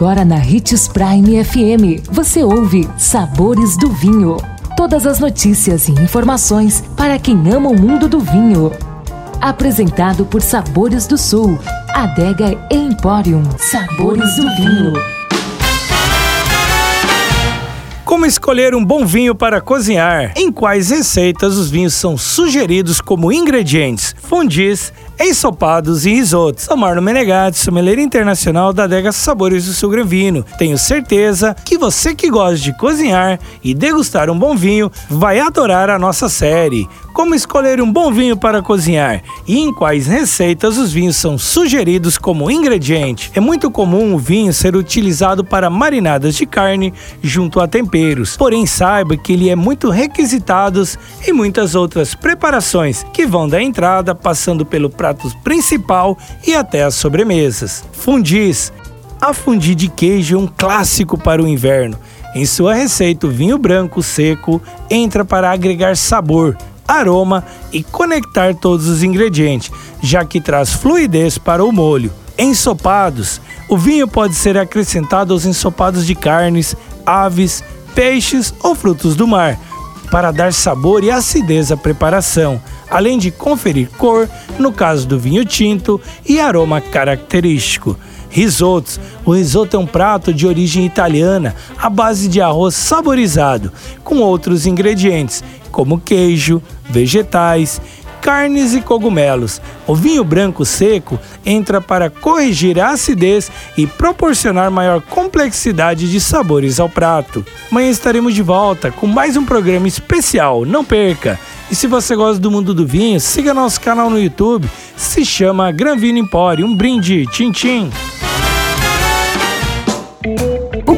Agora na Ritz Prime FM, você ouve Sabores do Vinho. Todas as notícias e informações para quem ama o mundo do vinho. Apresentado por Sabores do Sul, Adega Emporium. Sabores do Vinho. Como escolher um bom vinho para cozinhar? Em quais receitas os vinhos são sugeridos como ingredientes? Fondis, ensopados e risotos. Sou Marlon Menegatti, sommelier internacional da adega Sabores do Sul Vino. Tenho certeza que você que gosta de cozinhar e degustar um bom vinho vai adorar a nossa série. Como escolher um bom vinho para cozinhar e em quais receitas os vinhos são sugeridos como ingrediente. É muito comum o vinho ser utilizado para marinadas de carne junto a temperos, porém saiba que ele é muito requisitado em muitas outras preparações que vão da entrada passando pelo prato principal e até as sobremesas. Fundis. A fundi de queijo é um clássico para o inverno. Em sua receita, o vinho branco seco entra para agregar sabor, aroma e conectar todos os ingredientes, já que traz fluidez para o molho. Ensopados. O vinho pode ser acrescentado aos ensopados de carnes, aves, peixes ou frutos do mar para dar sabor e acidez à preparação, além de conferir cor, no caso do vinho tinto, e aroma característico. Risotos. O risoto é um prato de origem italiana à base de arroz saborizado, com outros ingredientes, como queijo, vegetais carnes e cogumelos. O vinho branco seco entra para corrigir a acidez e proporcionar maior complexidade de sabores ao prato. Amanhã estaremos de volta com mais um programa especial, não perca! E se você gosta do mundo do vinho, siga nosso canal no YouTube, se chama Gran Vino Empório. Um brinde, tchim tchim!